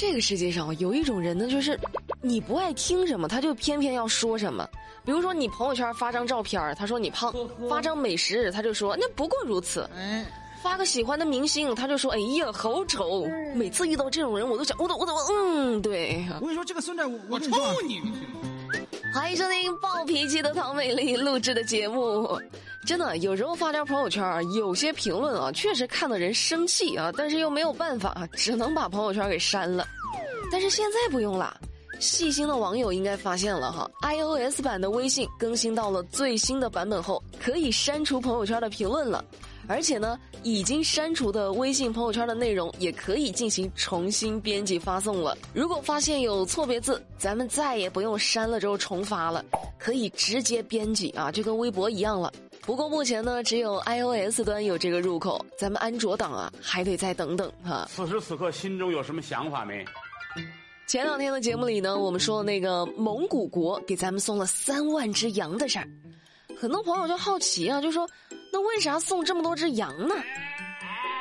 这个世界上有一种人呢，就是你不爱听什么，他就偏偏要说什么。比如说你朋友圈发张照片，他说你胖；发张美食，他就说那不过如此。嗯，发个喜欢的明星，他就说哎呀好丑。每次遇到这种人，我都想我都我都嗯对。我跟你说这个孙子，我抽你！欢迎收听暴脾气的唐美丽录制的节目。真的，有时候发条朋友圈啊，有些评论啊，确实看得人生气啊，但是又没有办法，只能把朋友圈给删了。但是现在不用了，细心的网友应该发现了哈，iOS 版的微信更新到了最新的版本后，可以删除朋友圈的评论了。而且呢，已经删除的微信朋友圈的内容也可以进行重新编辑发送了。如果发现有错别字，咱们再也不用删了之后重发了，可以直接编辑啊，就跟微博一样了。不过目前呢，只有 iOS 端有这个入口，咱们安卓党啊，还得再等等哈。此时此刻心中有什么想法没？前两天的节目里呢，我们说那个蒙古国给咱们送了三万只羊的事儿，很多朋友就好奇啊，就说。那为啥送这么多只羊呢？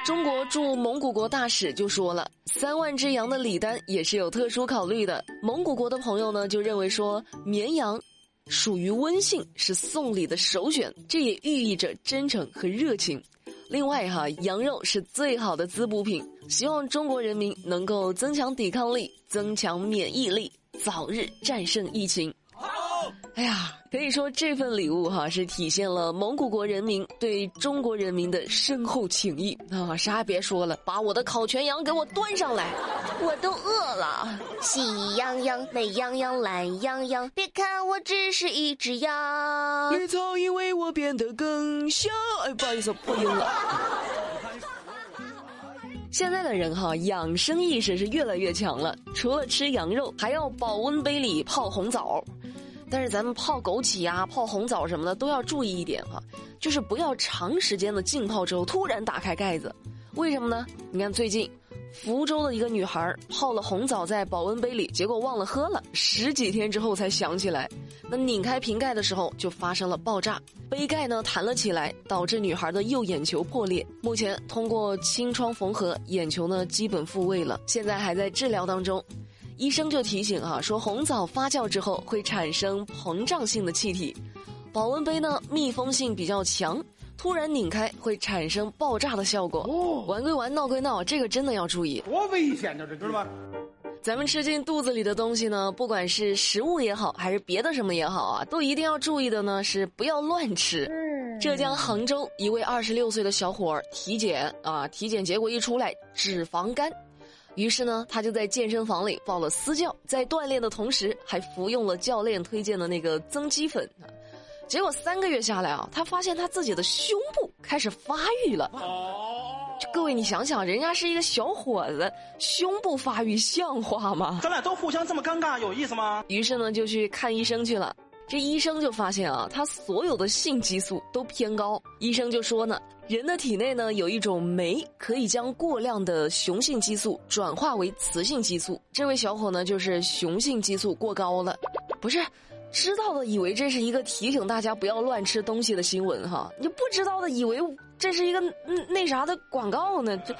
中国驻蒙古国大使就说了，三万只羊的礼单也是有特殊考虑的。蒙古国的朋友呢，就认为说绵羊属于温性，是送礼的首选，这也寓意着真诚和热情。另外哈，羊肉是最好的滋补品，希望中国人民能够增强抵抗力，增强免疫力，早日战胜疫情。哎呀，可以说这份礼物哈是体现了蒙古国人民对中国人民的深厚情谊啊！啥也别说了，把我的烤全羊给我端上来，我都饿了。喜羊羊、美羊羊、懒羊羊，别看我只是一只羊，绿草因为我变得更香。哎，不好意思，破音了。现在的人哈，养生意识是越来越强了，除了吃羊肉，还要保温杯里泡红枣。但是咱们泡枸杞呀、泡红枣什么的都要注意一点哈，就是不要长时间的浸泡之后突然打开盖子，为什么呢？你看最近，福州的一个女孩泡了红枣在保温杯里，结果忘了喝了，十几天之后才想起来，那拧开瓶盖的时候就发生了爆炸，杯盖呢弹了起来，导致女孩的右眼球破裂。目前通过清创缝合，眼球呢基本复位了，现在还在治疗当中。医生就提醒啊，说红枣发酵之后会产生膨胀性的气体，保温杯呢密封性比较强，突然拧开会产生爆炸的效果。哦玩归玩，闹归闹，这个真的要注意。多危险呢，这知道吗？咱们吃进肚子里的东西呢，不管是食物也好，还是别的什么也好啊，都一定要注意的呢是不要乱吃。浙江杭州一位二十六岁的小伙儿体检啊，体检结果一出来，脂肪肝。于是呢，他就在健身房里报了私教，在锻炼的同时还服用了教练推荐的那个增肌粉。结果三个月下来啊，他发现他自己的胸部开始发育了。就各位，你想想，人家是一个小伙子，胸部发育像话吗？咱俩都互相这么尴尬，有意思吗？于是呢，就去看医生去了。这医生就发现啊，他所有的性激素都偏高。医生就说呢，人的体内呢有一种酶，可以将过量的雄性激素转化为雌性激素。这位小伙呢，就是雄性激素过高了。不是，知道的以为这是一个提醒大家不要乱吃东西的新闻哈，你不知道的以为这是一个那啥的广告呢，这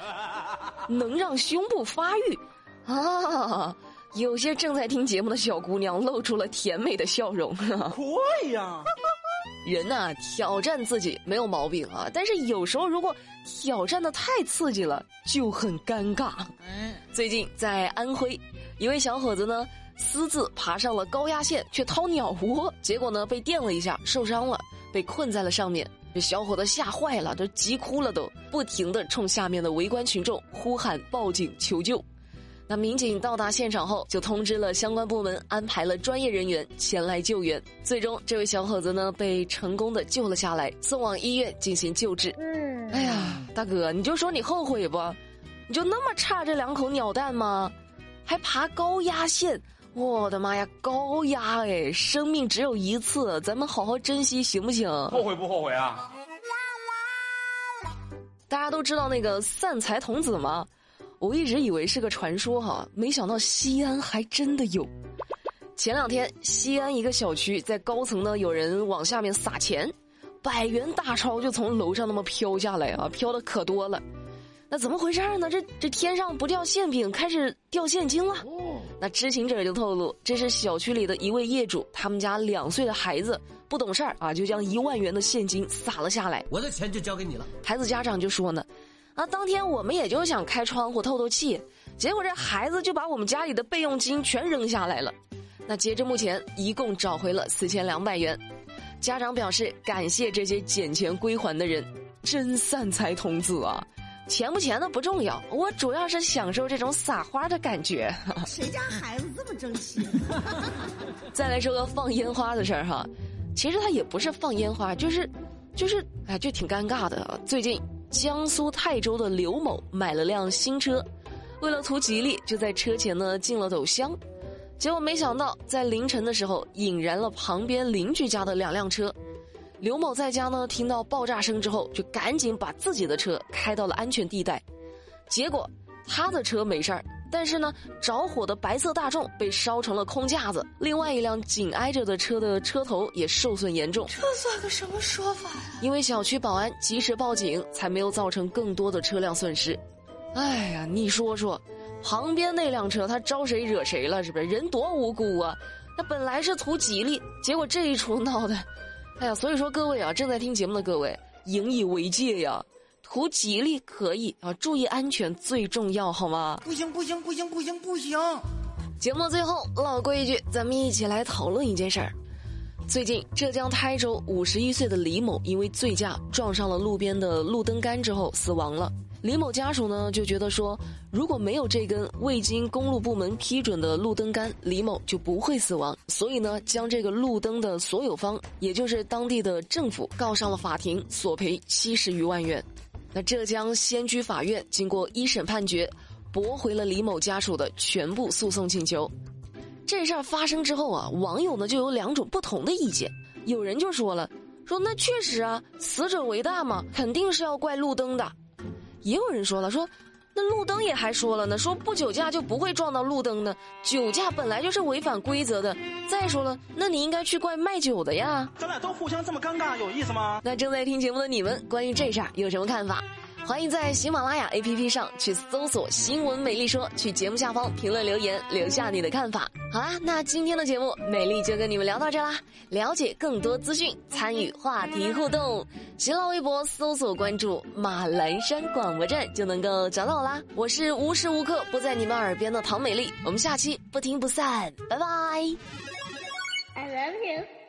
能让胸部发育啊。有些正在听节目的小姑娘露出了甜美的笑容。可以呀，人呐，挑战自己没有毛病啊，但是有时候如果挑战的太刺激了，就很尴尬。嗯，最近在安徽，一位小伙子呢私自爬上了高压线去掏鸟窝，结果呢被电了一下，受伤了，被困在了上面。这小伙子吓坏了，都急哭了，都不停的冲下面的围观群众呼喊报警求救。那民警到达现场后，就通知了相关部门，安排了专业人员前来救援。最终，这位小伙子呢被成功的救了下来，送往医院进行救治。嗯，哎呀，大哥，你就说你后悔不？你就那么差这两口鸟蛋吗？还爬高压线？我的妈呀，高压哎，生命只有一次，咱们好好珍惜行不行？后悔不后悔啊？大家都知道那个散财童子吗？我一直以为是个传说哈，没想到西安还真的有。前两天，西安一个小区在高层呢，有人往下面撒钱，百元大钞就从楼上那么飘下来啊，飘的可多了。那怎么回事呢？这这天上不掉馅饼，开始掉现金了。那知情者就透露，这是小区里的一位业主，他们家两岁的孩子不懂事儿啊，就将一万元的现金撒了下来。我的钱就交给你了。孩子家长就说呢，啊，当天我们也就想开窗户透透气，结果这孩子就把我们家里的备用金全扔下来了。那截至目前，一共找回了四千两百元。家长表示感谢这些捡钱归还的人，真散财童子啊！钱不钱的不重要，我主要是享受这种撒花的感觉。谁家孩子这么争气？再来说个放烟花的事儿哈，其实他也不是放烟花，就是，就是，哎，就挺尴尬的。最近江苏泰州的刘某买了辆新车，为了图吉利，就在车前呢进了斗香。结果没想到，在凌晨的时候引燃了旁边邻居家的两辆车。刘某在家呢，听到爆炸声之后，就赶紧把自己的车开到了安全地带。结果他的车没事儿，但是呢，着火的白色大众被烧成了空架子，另外一辆紧挨着的车的车头也受损严重。这算个什么说法呀？因为小区保安及时报警，才没有造成更多的车辆损失。哎呀，你说说。旁边那辆车，他招谁惹谁了？是不是人多无辜啊？那本来是图吉利，结果这一出闹的，哎呀！所以说各位啊，正在听节目的各位，引以为戒呀！图吉利可以啊，注意安全最重要，好吗？不行不行不行不行不行！节目最后老规矩，咱们一起来讨论一件事儿。最近浙江台州五十一岁的李某因为醉驾撞上了路边的路灯杆之后死亡了。李某家属呢就觉得说，如果没有这根未经公路部门批准的路灯杆，李某就不会死亡。所以呢，将这个路灯的所有方，也就是当地的政府，告上了法庭，索赔七十余万元。那浙江仙居法院经过一审判决，驳回了李某家属的全部诉讼请求。这事儿发生之后啊，网友呢就有两种不同的意见。有人就说了，说那确实啊，死者为大嘛，肯定是要怪路灯的。也有人说了，说那路灯也还说了呢，说不酒驾就不会撞到路灯的，酒驾本来就是违反规则的。再说了，那你应该去怪卖酒的呀。咱俩都互相这么尴尬，有意思吗？那正在听节目的你们，关于这事儿有什么看法？欢迎在喜马拉雅 APP 上去搜索“新闻美丽说”，去节目下方评论留言，留下你的看法。好啦，那今天的节目美丽就跟你们聊到这啦。了解更多资讯，参与话题互动，新浪微博搜索关注马栏山广播站就能够找到我啦。我是无时无刻不在你们耳边的唐美丽，我们下期不听不散，拜拜。I love you.